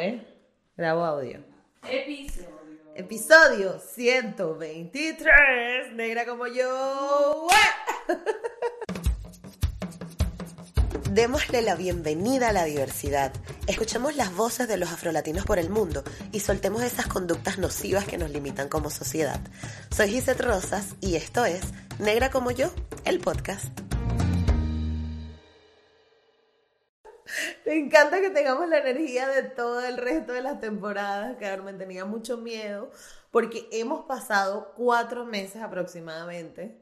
¿eh? Grabo audio. Episodio. Episodio 123, negra como yo. Démosle la bienvenida a la diversidad. Escuchemos las voces de los afrolatinos por el mundo y soltemos esas conductas nocivas que nos limitan como sociedad. Soy Gisette Rosas y esto es Negra como yo, el podcast. Me encanta que tengamos la energía de todo el resto de las temporadas, me tenía mucho miedo, porque hemos pasado cuatro meses aproximadamente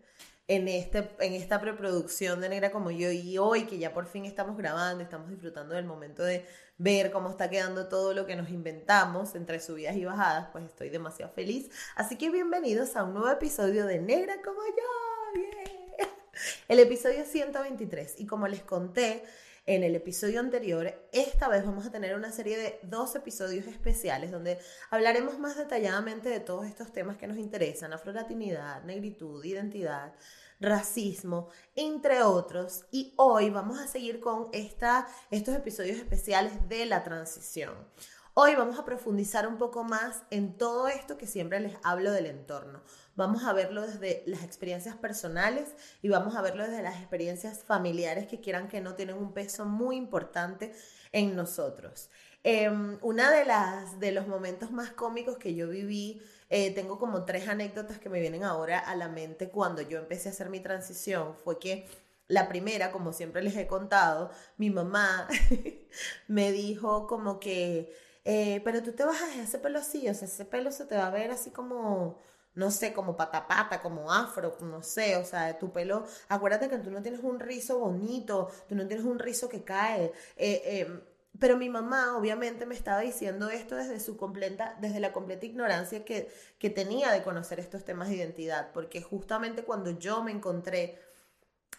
en, este, en esta preproducción de Negra como yo y hoy que ya por fin estamos grabando, estamos disfrutando del momento de ver cómo está quedando todo lo que nos inventamos entre subidas y bajadas, pues estoy demasiado feliz. Así que bienvenidos a un nuevo episodio de Negra como yo. El episodio 123 y como les conté, en el episodio anterior, esta vez vamos a tener una serie de dos episodios especiales donde hablaremos más detalladamente de todos estos temas que nos interesan, afrolatinidad, negritud, identidad, racismo, entre otros. Y hoy vamos a seguir con esta, estos episodios especiales de la transición. Hoy vamos a profundizar un poco más en todo esto que siempre les hablo del entorno. Vamos a verlo desde las experiencias personales y vamos a verlo desde las experiencias familiares que quieran que no tienen un peso muy importante en nosotros. Eh, una de las de los momentos más cómicos que yo viví, eh, tengo como tres anécdotas que me vienen ahora a la mente cuando yo empecé a hacer mi transición, fue que la primera, como siempre les he contado, mi mamá me dijo como que eh, pero tú te bajas ese pelo así, o sea, ese pelo se te va a ver así como, no sé, como patapata, como afro, no sé, o sea, tu pelo, acuérdate que tú no tienes un rizo bonito, tú no tienes un rizo que cae. Eh, em, pero mi mamá obviamente me estaba diciendo esto desde su completa, desde la completa ignorancia que, que tenía de conocer estos temas de identidad, porque justamente cuando yo me encontré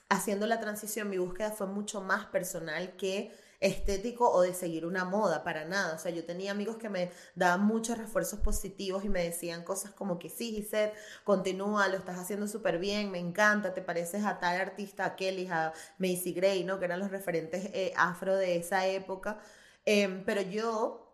haciendo la transición, mi búsqueda fue mucho más personal que estético o de seguir una moda, para nada. O sea, yo tenía amigos que me daban muchos refuerzos positivos y me decían cosas como que sí, Gisette, continúa, lo estás haciendo súper bien, me encanta, te pareces a tal artista, a Kelly, a Macy Gray, ¿no? Que eran los referentes eh, afro de esa época. Em, pero yo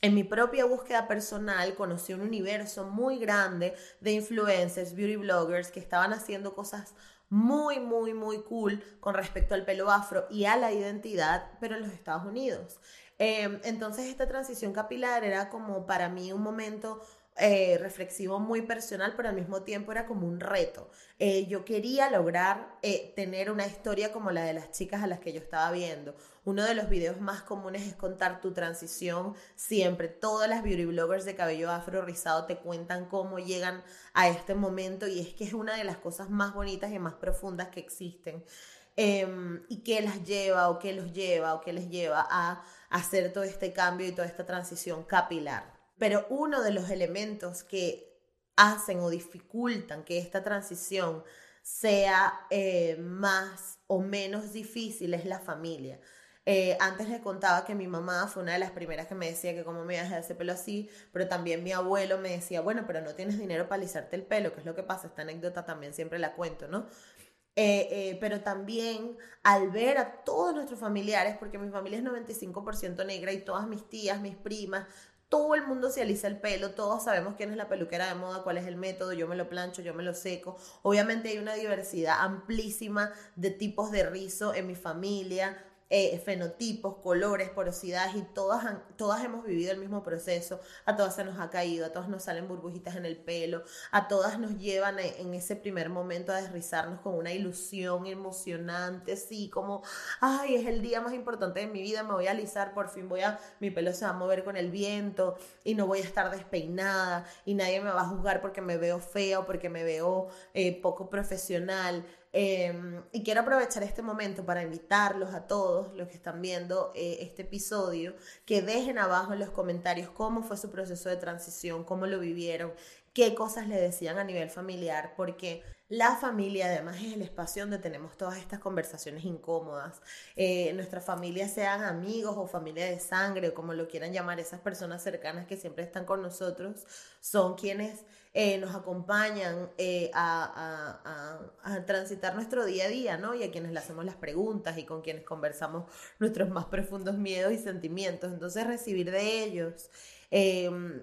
en mi propia búsqueda personal conocí un universo muy grande de influencers, beauty bloggers que estaban haciendo cosas muy, muy, muy cool con respecto al pelo afro y a la identidad, pero en los Estados Unidos. Em, entonces esta transición capilar era como para mí un momento eh, reflexivo muy personal, pero al mismo tiempo era como un reto. Eh, yo quería lograr eh, tener una historia como la de las chicas a las que yo estaba viendo. Uno de los videos más comunes es contar tu transición siempre. Todas las beauty bloggers de cabello afro rizado te cuentan cómo llegan a este momento y es que es una de las cosas más bonitas y más profundas que existen. Em, y qué las lleva o qué los lleva o qué les lleva a hacer todo este cambio y toda esta transición capilar. Pero uno de los elementos que hacen o dificultan que esta transición sea eh, más o menos difícil es la familia. Eh, antes les contaba que mi mamá fue una de las primeras que me decía que cómo me iba a dejar ese pelo así, pero también mi abuelo me decía, bueno, pero no tienes dinero para alisarte el pelo, que es lo que pasa, esta anécdota también siempre la cuento, ¿no? Eh, pero también al ver a todos nuestros familiares, porque mi familia es 95% negra y todas mis tías, mis primas, todo el mundo se alisa el pelo, todos sabemos quién es la peluquera de moda, cuál es el método, yo me lo plancho, yo me lo seco. Obviamente hay una diversidad amplísima de tipos de rizo en mi familia, eh, fenotipos, colores, porosidades y todas, todas hemos vivido el mismo proceso, a todas se nos ha caído, a todas nos salen burbujitas en el pelo, a todas nos llevan en ese primer momento a desrizarnos con una ilusión emocionante, sí, como, ay, es el día más importante de mi vida, me voy a alisar, por fin voy a, mi pelo se va a mover con el viento y no voy a estar despeinada y nadie me va a juzgar porque me veo fea o porque me veo eh, poco profesional. Em, y quiero aprovechar este momento para invitarlos a todos los que están viendo eh, este episodio que dejen abajo en los comentarios cómo fue su proceso de transición, cómo lo vivieron, qué cosas le decían a nivel familiar, porque la familia además es el espacio donde tenemos todas estas conversaciones incómodas. Eh, nuestras familias sean amigos o familia de sangre o como lo quieran llamar, esas personas cercanas que siempre están con nosotros, son quienes eh, nos acompañan eh, a, a, transitar nuestro día a día, ¿no? Y a quienes le hacemos las preguntas y con quienes conversamos nuestros más profundos miedos y sentimientos. Entonces recibir de ellos em,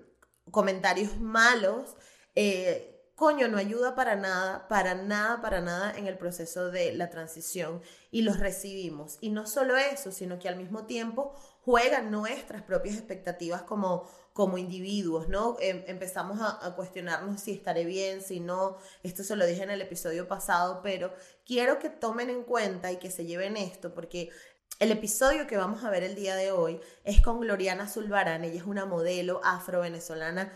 comentarios malos, eh, coño, no ayuda para nada, para nada, para nada en el proceso de la transición y los recibimos. Y no solo eso, sino que al mismo tiempo juegan nuestras propias expectativas como, como individuos, ¿no? Em, empezamos a, a, cuestionarnos si estaré bien, si no. Esto se lo dije en el episodio pasado, pero quiero que tomen en cuenta y que se lleven esto, porque el episodio que vamos a ver el día de hoy es con Gloriana Zulbarán. Ella es una modelo afro-venezolana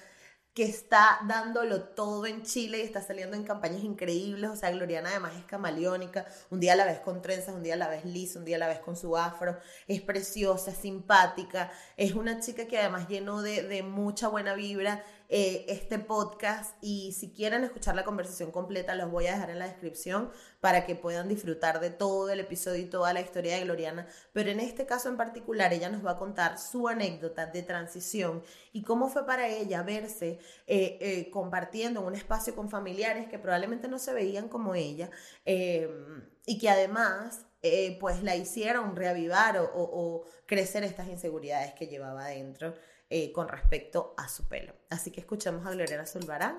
que está dándolo todo en Chile y está saliendo en campañas increíbles. O sea, Gloriana además es camaleónica. Un día la ves con trenzas, un día la ves lisa, un día la ves con su afro. Es preciosa, simpática. Es una chica que además llenó de, de mucha buena vibra eh, este podcast y si quieren escuchar la conversación completa los voy a dejar en la descripción para que puedan disfrutar de todo el episodio y toda la historia de Gloriana. Pero en este caso en particular ella nos va a contar su anécdota de transición y cómo fue para ella verse eh, eh, compartiendo en un espacio con familiares que probablemente no se veían como ella y que además pues la hicieron reavivar o, o, crecer estas inseguridades que llevaba adentro. Eh, con respecto a su pelo. Así que escuchemos a Gloriana Zulbarán.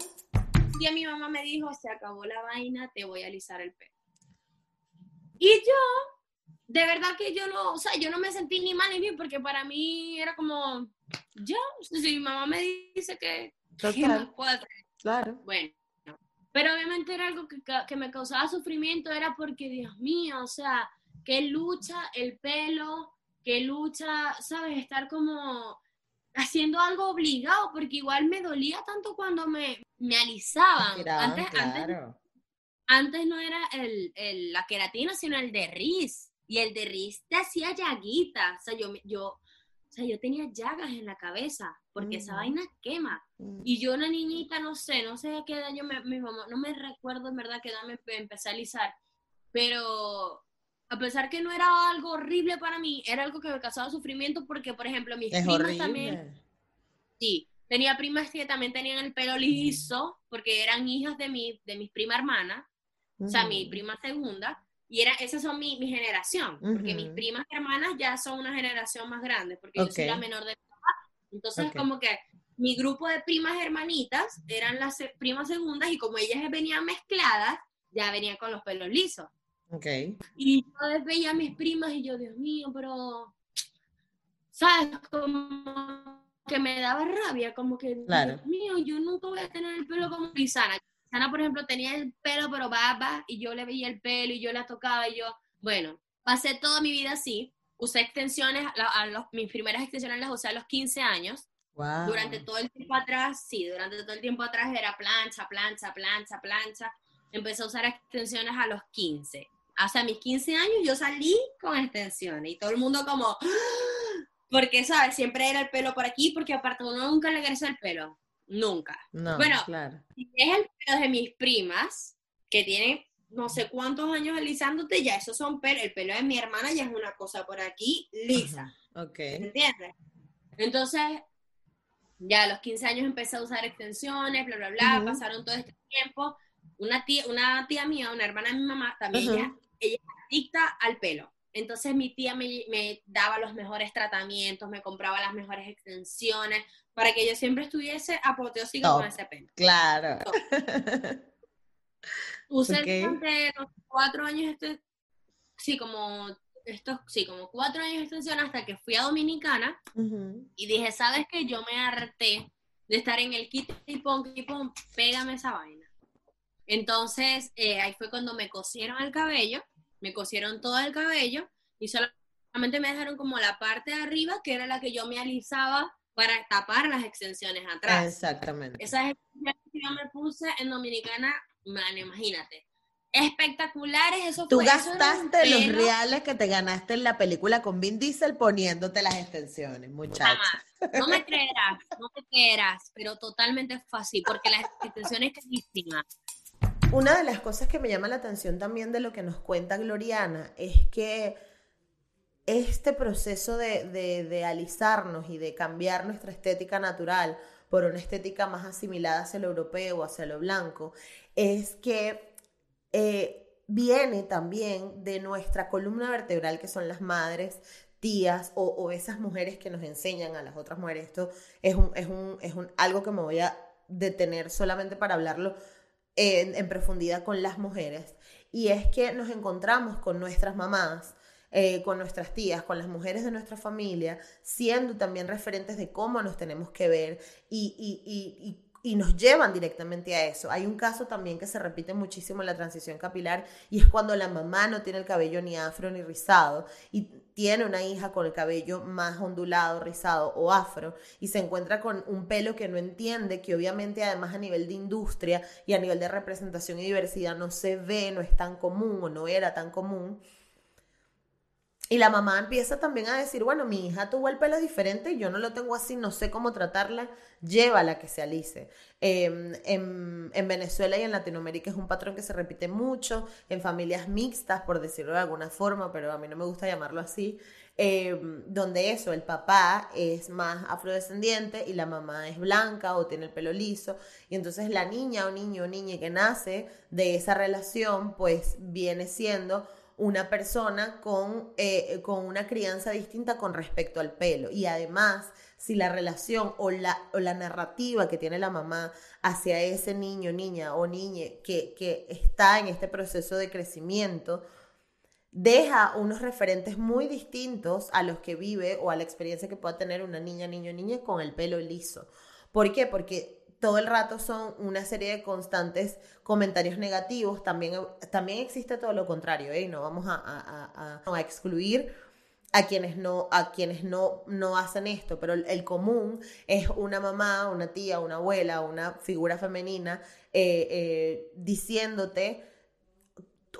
Un día mi mamá me dijo, se acabó la vaina, te voy a alisar el pelo. Y yo, de verdad que yo no, o sea, yo no me sentí ni mal ni bien, porque para mí era como, ya, si mi mamá me dice que, Total. Claro. Bueno, pero obviamente era algo que, que me causaba sufrimiento, era porque, Dios mío, o sea, que lucha el pelo, que lucha, ¿sabes? Estar como haciendo algo obligado, porque igual me dolía tanto cuando me, me alisaban. antes, antes, no era el, la queratina, sino el de Riz. Y el de Riz te hacía llaguitas. O sea, yo, yo, o sea, yo tenía llagas en la cabeza, porque esa vaina quema. Mm. Y yo, una niñita, no sé, no sé a qué edad yo me, mi mamá, no me recuerdo en verdad qué edad me empecé a alisar, pero a pesar que no era algo horrible para mí, era algo que me causaba sufrimiento porque, por ejemplo, mis primas también. Sí, tenía primas que también tenían el pelo liso porque eran hijas de, mi, de mis prima hermana, o sea, mi prima segunda, y era, esas son mi, mi generación, porque mis primas hermanas ya son una generación más grande, porque yo soy la menor de Entonces, como que mi grupo de primas hermanitas eran las primas segundas y como ellas venían mezcladas, ya venían con los pelos lisos. Okay. Y yo veía a mis primas y yo, Dios mío, pero, ¿sabes? Como que me daba rabia, como que, Dios mío, yo nunca voy a tener el pelo como Lizana. Lizana, por ejemplo, tenía el pelo pero baba y yo le veía el pelo y yo la tocaba y yo, bueno, pasé toda mi vida así. Usé extensiones, a, los, mis primeras extensiones las usé a los 15 años. Wow. Durante todo el tiempo atrás, sí, durante todo el tiempo atrás era plancha, plancha, plancha, plancha. Empecé a usar extensiones a los 15 hasta mis 15 años yo salí con extensiones y todo el mundo como, ¡Ah!", porque, ¿sabes? Siempre era el pelo por aquí, porque aparte uno nunca le crece el pelo, nunca. No, bueno, claro. es el pelo de mis primas, que tienen no sé cuántos años alisándote, ya esos son pelos, el pelo de mi hermana ya es una cosa por aquí lisa. Ok. ¿Entiendes? Entonces, ya a los 15 años empecé a usar extensiones, bla, bla, bla, pasaron todo este tiempo. Una tía, una tía mía, una hermana de mi mamá, también ella es adicta al pelo. Entonces mi tía me, daba los mejores tratamientos, me compraba las mejores extensiones para que yo siempre estuviese apoteósica con ese pelo. Claro. Usé durante cuatro años, este, sí, como estos, sí, como cuatro años de extensión hasta que fui a Dominicana y dije, ¿sabes qué? Yo me harté de estar en el kit y pon, y pon, pégame esa vaina. Entonces, eh, ahí fue cuando me cosieron el cabello me cosieron todo el cabello y solamente me dejaron como la parte de arriba, que era la que yo me alisaba para tapar las extensiones atrás. Exactamente. Esas extensiones que yo me puse en Dominicana, man, imagínate. espectaculares. Eso Tú fue, eso gastaste los reales que te ganaste en la película con Vin Diesel poniéndote las extensiones, muchacha. Jamás. No me creerás, no me creerás, pero totalmente fue así, porque la extensión es carísima. Una de las cosas que me llama la atención también de lo que nos cuenta Gloriana es que este proceso de, de, de alisarnos y de cambiar nuestra estética natural por una estética más asimilada hacia lo europeo, hacia lo blanco, es que eh, viene también de nuestra columna vertebral, que son las madres, tías o, esas mujeres que nos enseñan a las otras mujeres. Esto es, un, es, un, es un, algo que me voy a detener solamente para hablarlo en, en profundidad con las mujeres. Y es que nos encontramos con nuestras mamás eh, con nuestras tías, con las mujeres de nuestra familia, siendo también referentes de cómo nos tenemos que ver y, y, y, y y nos llevan directamente a eso. Hay un caso también que se repite muchísimo en la transición capilar y es cuando la mamá no tiene el cabello ni afro ni rizado y tiene una hija con el cabello más ondulado, rizado o afro y se encuentra con un pelo que no entiende, que obviamente además a nivel de industria y a nivel de representación y diversidad no se ve, no es tan común o no era tan común. Y la mamá empieza también a decir, bueno, mi hija tuvo el pelo diferente, yo no lo tengo así, no sé cómo tratarla, llévala que se alice. Eh, en, en, Venezuela y en Latinoamérica es un patrón que se repite mucho, en familias mixtas, por decirlo de alguna forma, pero a mí no me gusta llamarlo así, eh, donde eso, el papá es más afrodescendiente y la mamá es blanca o tiene el pelo liso, y entonces la niña o niño o niña que nace de esa relación, pues viene siendo una persona con, eh, con, una crianza distinta con respecto al pelo. Y además, si la relación o la, o la narrativa que tiene la mamá hacia ese niño, niña o niñe que, que está en este proceso de crecimiento, deja unos referentes muy distintos a los que vive o a la experiencia que pueda tener una niña, niño, niña con el pelo liso. ¿Por qué? Porque todo el rato son una serie de constantes comentarios negativos. También, también existe todo lo contrario, ¿eh? No vamos a, a, a, a, excluir a quienes no, a quienes no, no hacen esto, pero el, común es una mamá, una tía, una abuela, una figura femenina eh, eh, diciéndote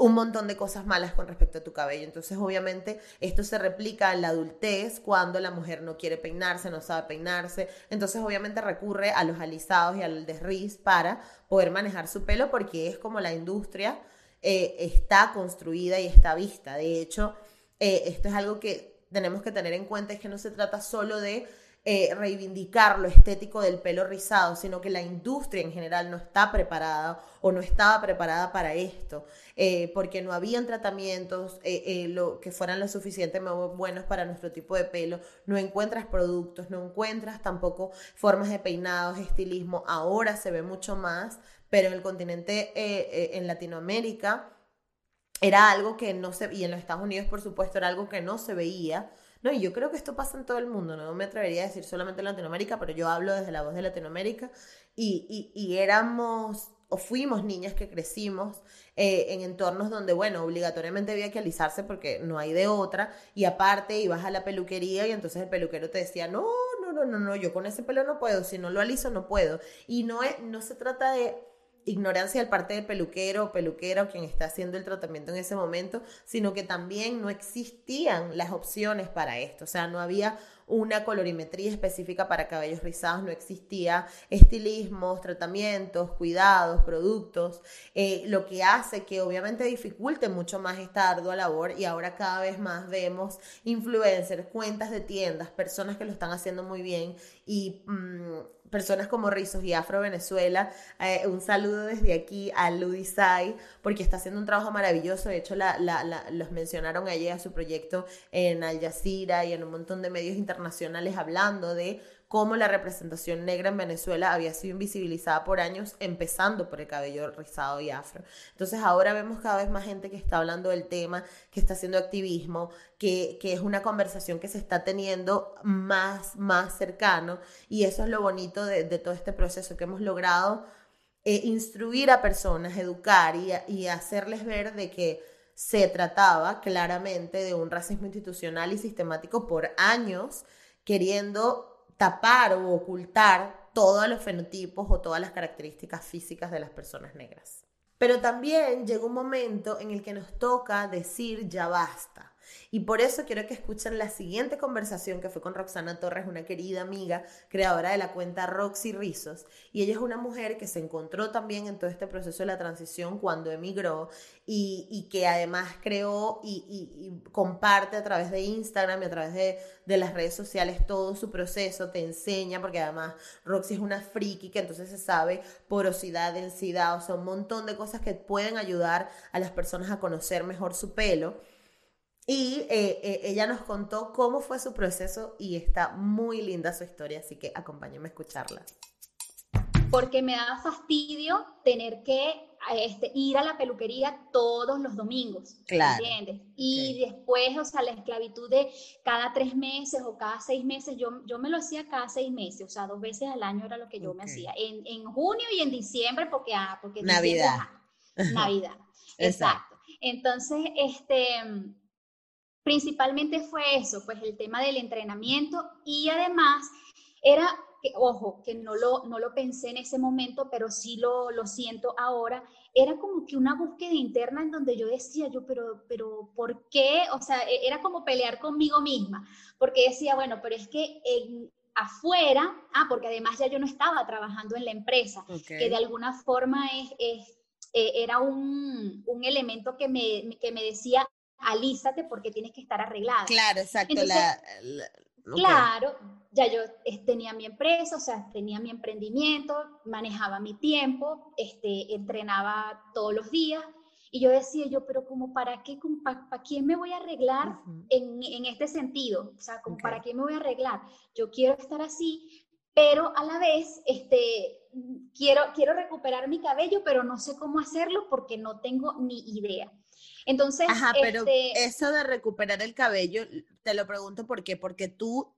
un montón de cosas malas con respecto a tu cabello. Entonces, obviamente, esto se replica en la adultez cuando la mujer no quiere peinarse, no sabe peinarse. Entonces, obviamente, recurre a los alisados y al desriz para poder manejar su pelo porque es como la industria eh, está construida y está vista. De hecho, eh, esto es algo que tenemos que tener en cuenta, es que no se trata solo de eh, reivindicar lo estético del pelo rizado, sino que la industria en general no está preparada o no estaba preparada para esto, eh, porque no habían tratamientos eh, lo, que fueran lo suficientemente buenos para nuestro tipo de pelo, no encuentras productos, no encuentras tampoco formas de peinados, estilismo, ahora se ve mucho más, pero en el continente, en Latinoamérica, era algo que no se, y en los Estados Unidos por supuesto era algo que no se veía, no, y yo creo que esto pasa en todo el mundo, no me atrevería a decir solamente en Latinoamérica, pero yo hablo desde la voz de Latinoamérica. Y, y, y éramos o fuimos niñas que crecimos eh, en entornos donde, bueno, obligatoriamente había que alisarse porque no hay de otra, y aparte ibas a la peluquería y entonces el peluquero te decía, no, no, no, no, no, yo con ese pelo no puedo, si no lo aliso no puedo. Y no, es, no se trata de ignorancia del parte del peluquero o peluquera o quien está haciendo el tratamiento en ese momento, sino que también no existían las opciones para esto, o sea, no había una colorimetría específica para cabellos rizados, no existía estilismos, tratamientos, cuidados, productos, eh, lo que hace que obviamente dificulte mucho más esta ardua labor y ahora cada vez más vemos influencers, cuentas de tiendas, personas que lo están haciendo muy bien y mmm, personas como Rizos y Afro Venezuela. Eh, un saludo desde aquí a Ludisai, porque está haciendo un trabajo maravilloso. De hecho, la, la, la, los mencionaron ayer a su proyecto en Al Jazeera y en un montón de medios internacionales hablando de cómo la representación negra en Venezuela había sido invisibilizada por años, empezando por el cabello rizado y afro. Entonces ahora vemos cada vez más gente que está hablando del tema, que está haciendo activismo, que, que es una conversación que se está teniendo más, más cercano y eso es lo bonito de, de todo este proceso que hemos logrado eh, instruir a personas, educar y, y hacerles ver de que se trataba claramente de un racismo institucional y sistemático por años, queriendo tapar o ocultar todos los fenotipos o todas las características físicas de las personas negras. Pero también llega un momento en el que nos toca decir ya basta. Y por eso quiero que escuchen la siguiente conversación que fue con Roxana Torres, una querida amiga, creadora de la cuenta Roxy Rizos. Y ella es una mujer que se encontró también en todo este proceso de la transición cuando emigró y, que además creó y, comparte a través de Instagram y a través de, de, las redes sociales todo su proceso, te enseña, porque además Roxy es una friki que entonces se sabe porosidad, densidad, o sea, un montón de cosas que pueden ayudar a las personas a conocer mejor su pelo. Y eh, eh, ella nos contó cómo fue su proceso y está muy linda su historia, así que acompáñenme a escucharla. Porque me da fastidio tener que este, ir a la peluquería todos los domingos. Claro. ¿Entiendes? Y después, o sea, la esclavitud de cada tres meses o cada seis meses, yo, yo me lo hacía cada seis meses, o sea, dos veces al año era lo que yo me hacía. En, en, junio y en diciembre, porque, ah, porque Navidad. Navidad. Exacto. Entonces, este principalmente fue eso, pues el tema del entrenamiento y además era, que, ojo, que no lo, no lo pensé en ese momento, pero sí lo, lo siento ahora, era como que una búsqueda interna en donde yo decía, yo, pero, pero, ¿por qué? O sea, e, era como pelear conmigo misma, porque decía, bueno, pero es que en, afuera, ah, porque además ya yo no estaba trabajando en la empresa, que de alguna forma es, es eh, era un, un, elemento que me, que me decía, alízate porque tienes que estar arreglada. Claro, exacto. Claro, ya yo eh, tenía mi empresa, o sea, tenía mi emprendimiento, manejaba mi tiempo, este, entrenaba todos los días. Y yo decía yo, pero como para qué, para, quién me voy a arreglar en, en, este sentido? O sea, como para qué me voy a arreglar? Yo quiero estar así, pero a la vez, este, quiero, quiero recuperar mi cabello, pero no sé cómo hacerlo porque no tengo ni idea. Entonces, Ajá, pero este eso de recuperar el cabello, te lo pregunto por qué, porque tú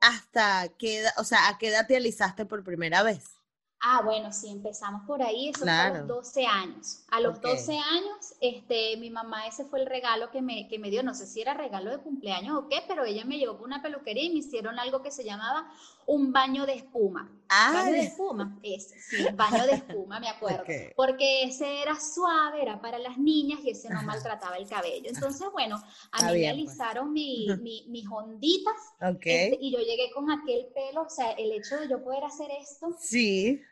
hasta qué edad, o sea, ¿a qué edad te alisaste por primera vez? Ah, bueno, sí, empezamos por ahí, eso fue a los 12 años. A los 12 años, este, mi mamá ese fue el regalo que me, que me dio, no sé si era regalo de cumpleaños o qué, pero ella me llevó por una peluquería y me hicieron algo que se llamaba un baño de espuma. Ah, baño de espuma, ese, sí, baño de espuma, me acuerdo. Porque ese era suave, era para las niñas y ese no maltrataba el cabello. Entonces, bueno, a mí me pues. alisaron mi, mis onditas este, y yo llegué con aquel pelo, o sea, el hecho de yo poder hacer esto. Sí.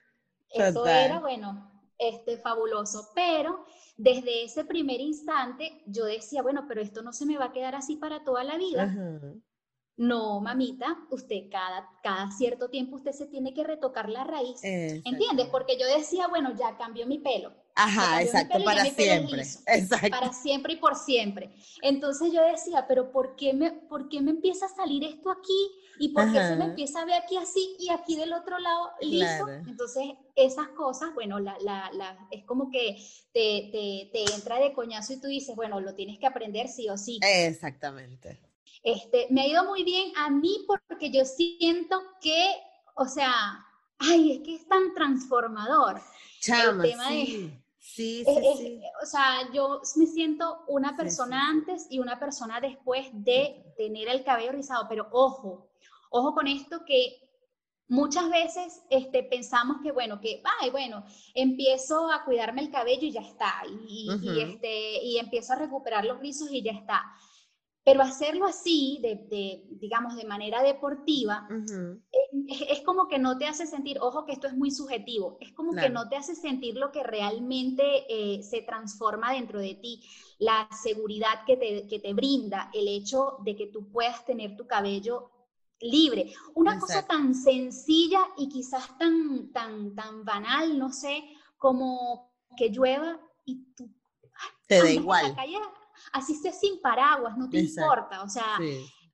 Eso era, bueno, este, fabuloso. Pero desde ese primer instante yo decía, bueno, pero esto no se me va a quedar así para toda la vida. No, mamita, usted cada, cada cierto tiempo usted se tiene que retocar la raíz. ¿Entiendes? Porque yo decía, bueno, ya cambió mi pelo. Ajá, exacto, para siempre. Exacto. Para siempre y por siempre. Entonces yo decía, pero ¿por qué me, por qué me empieza a salir esto aquí? ¿Y por qué se me empieza a ver aquí así y aquí del otro lado liso? Entonces esas cosas, bueno, la, la, la, es como que te, te, te entra de coñazo y tú dices, bueno, lo tienes que aprender sí o sí. Exactamente. Este, me ha ido muy bien a mí porque yo siento que, o sea, ay, es que es tan transformador. Chama, sí. sí, sí, sí. O sea, yo me siento una persona antes y una persona después de tener el cabello rizado, pero ojo, ojo con esto que muchas veces este, pensamos que, bueno, que, ay, bueno, empiezo a cuidarme el cabello y ya está, y, y, este, y empiezo a recuperar los rizos y ya está. Pero hacerlo así, de, digamos, de manera deportiva, es, como que no te hace sentir, ojo que esto es muy subjetivo, es como que no te hace sentir lo que realmente eh, se transforma dentro de ti, la seguridad que te, que te, brinda el hecho de que tú puedas tener tu cabello libre. Una cosa tan sencilla y quizás tan, tan, tan banal, no sé, como que llueva y tú... Te da igual así sea sin paraguas, no te importa, o sea,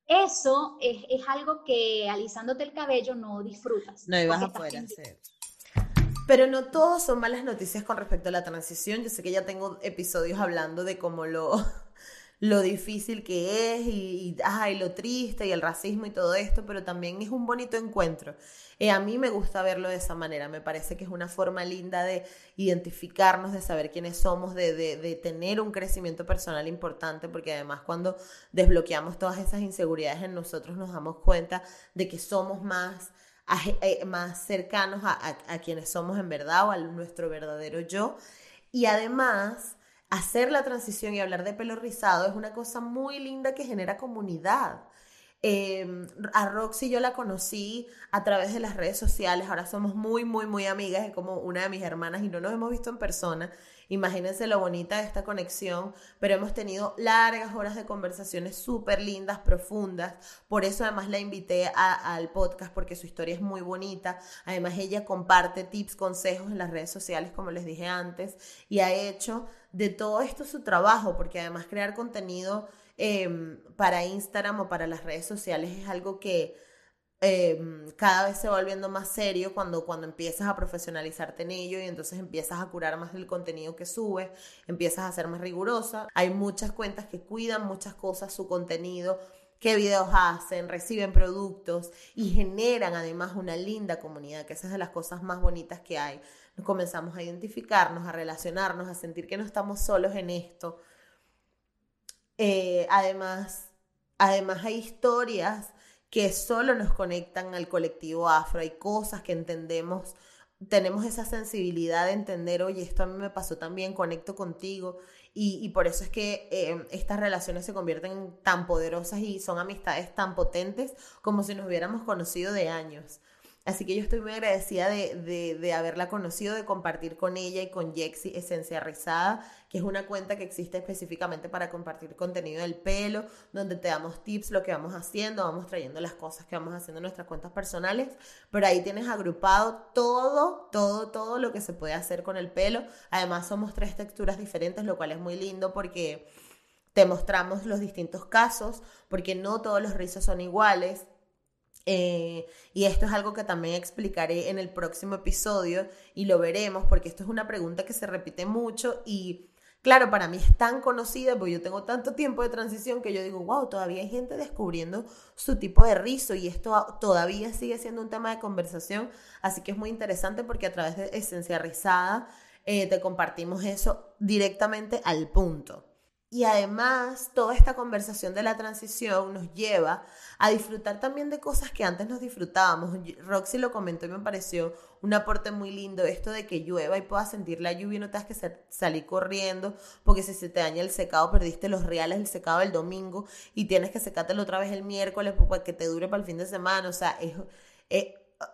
eso es, es, algo que alisándote el cabello no disfrutas. No ibas a poder hacer. Pero no todos son malas noticias con respecto a la transición. Yo sé que ya tengo episodios hablando de cómo lo, lo difícil que es y, y, lo triste y el racismo y todo esto, pero también es un bonito encuentro. Eh, a mí me gusta verlo de esa manera, me parece que es una forma linda de identificarnos, de saber quiénes somos, de, de, tener un crecimiento personal importante, porque además cuando desbloqueamos todas esas inseguridades en nosotros nos damos cuenta de que somos más eh, más cercanos a, a, quienes somos en verdad o a nuestro verdadero yo Y además, hacer la transición y hablar de pelo rizado es una cosa muy linda que genera comunidad. Em, a Roxy yo la conocí a través de las redes sociales, ahora somos muy, muy, muy amigas, es como una de mis hermanas y no nos hemos visto en persona. Imagínense lo bonita de esta conexión, pero hemos tenido largas horas de conversaciones súper lindas, profundas. Por eso además la invité al podcast porque su historia es muy bonita. Además ella comparte tips, consejos en las redes sociales, como les dije antes, y ha hecho de todo esto su trabajo, porque además crear contenido Em, para Instagram o para las redes sociales es algo que em, cada vez se va volviendo más serio cuando, cuando empiezas a profesionalizarte en ello y entonces empiezas a curar más el contenido que subes, empiezas a ser más rigurosa. Hay muchas cuentas que cuidan muchas cosas, su contenido, qué videos hacen, reciben productos y generan además una linda comunidad, que esa es de las cosas más bonitas que hay. Comenzamos a identificarnos, a relacionarnos, a sentir que no estamos solos en esto. Eh, además, además hay historias que solo nos conectan al colectivo afro, hay cosas que entendemos, tenemos esa sensibilidad de entender, oye, esto a mí me pasó también, conecto contigo, y, por eso es que eh, estas relaciones se convierten en tan poderosas y son amistades tan potentes como si nos hubiéramos conocido de años. Así que yo estoy muy agradecida de, de, haberla conocido, de compartir con ella y con Jexi Esencia Rizada, que es una cuenta que existe específicamente para compartir contenido del pelo, donde te damos tips, lo que vamos haciendo, vamos trayendo las cosas que vamos haciendo en nuestras cuentas personales, pero ahí tienes agrupado todo, todo, todo lo que se puede hacer con el pelo. Además somos tres texturas diferentes, lo cual es muy lindo porque te mostramos los distintos casos, porque no todos los rizos son iguales eh, y esto es algo que también explicaré en el próximo episodio y lo veremos porque esto es una pregunta que se repite mucho y claro, para mí es tan conocida porque yo tengo tanto tiempo de transición que yo digo, wow, todavía hay gente descubriendo su tipo de rizo y esto todavía sigue siendo un tema de conversación, así que es muy interesante porque a través de Esencia Rizada eh, te compartimos eso directamente al punto. Y además, toda esta conversación de la transición nos lleva a disfrutar también de cosas que antes nos disfrutábamos. Roxy lo comentó y me pareció un aporte muy lindo esto de que llueva y puedas sentir la lluvia y no tengas que salir corriendo porque si se te daña el secado perdiste los reales del secado del domingo y tienes que secártelo otra vez el miércoles para que te dure para el fin de semana. O sea,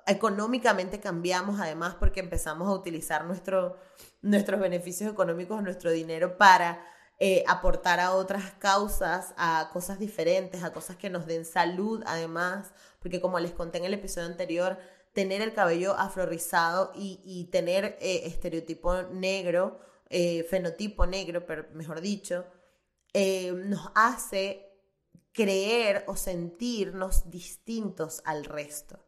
económicamente cambiamos además porque empezamos a utilizar nuestro, nuestros beneficios económicos, nuestro dinero para eh, aportar a otras causas, a cosas diferentes, a cosas que nos den salud además, porque como les conté en el episodio anterior, tener el cabello afrorizado y, y tener eh, estereotipo negro, eh, fenotipo negro, pero mejor dicho, nos hace creer o sentirnos distintos al resto.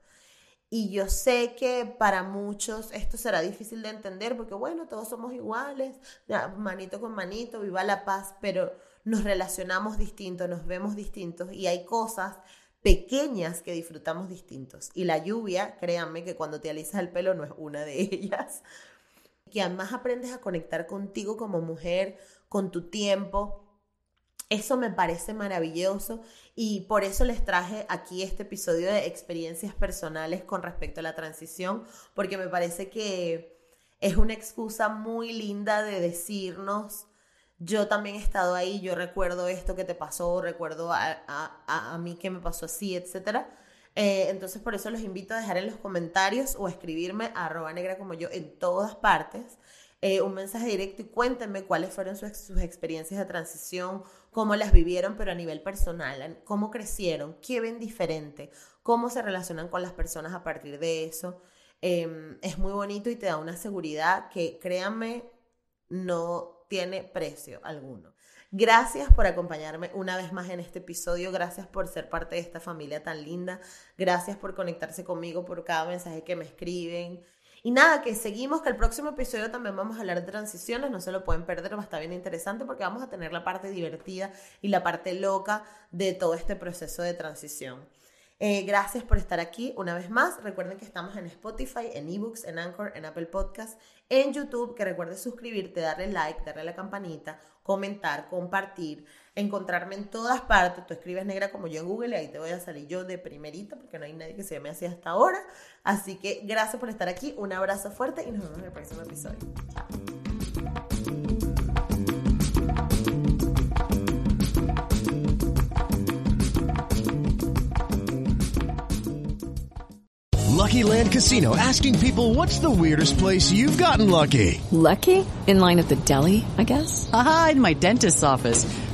Y yo sé que para muchos esto será difícil de entender porque, bueno, todos somos iguales, manito con manito, viva la paz, pero nos relacionamos distintos, nos vemos distintos y hay cosas pequeñas que disfrutamos distintos. Y la lluvia, créanme que cuando te alisas el pelo no es una de ellas. Que además aprendes a conectar contigo como mujer, con tu tiempo, eso me parece maravilloso y por eso les traje aquí este episodio de experiencias personales con respecto a la transición, porque me parece que es una excusa muy linda de decirnos, yo también he estado ahí, yo recuerdo esto que te pasó, recuerdo a, mí que me pasó así, etc. Eh, entonces por eso los invito a dejar en los comentarios o a escribirme a arroba negra como yo en todas partes. Eh, un mensaje directo y cuéntenme cuáles fueron sus, experiencias de transición, cómo las vivieron, pero a nivel personal, cómo crecieron, qué ven diferente, cómo se relacionan con las personas a partir de eso. Em, es muy bonito y te da una seguridad que, créanme, no tiene precio alguno. Gracias por acompañarme una vez más en este episodio, gracias por ser parte de esta familia tan linda, gracias por conectarse conmigo, por cada mensaje que me escriben, y nada, que seguimos, que el próximo episodio también vamos a hablar de transiciones, no se lo pueden perder, va a estar bien interesante porque vamos a tener la parte divertida y la parte loca de todo este proceso de transición. Eh, gracias por estar aquí una vez más. Recuerden que estamos en Spotify, en eBooks, en Anchor, en Apple Podcasts, en YouTube. Que recuerdes suscribirte, darle like, darle a la campanita, comentar, compartir, encontrarme en todas partes. Tú escribes negra como yo en Google y ahí te voy a salir yo de primerita porque no hay nadie que se me así hasta ahora. Así que gracias por estar aquí, un abrazo fuerte y nos vemos en el próximo episodio. Chao. Lucky Land Casino asking people what's the weirdest place you've gotten lucky. Lucky? In line at the deli, I guess. Aha, in my dentist's office.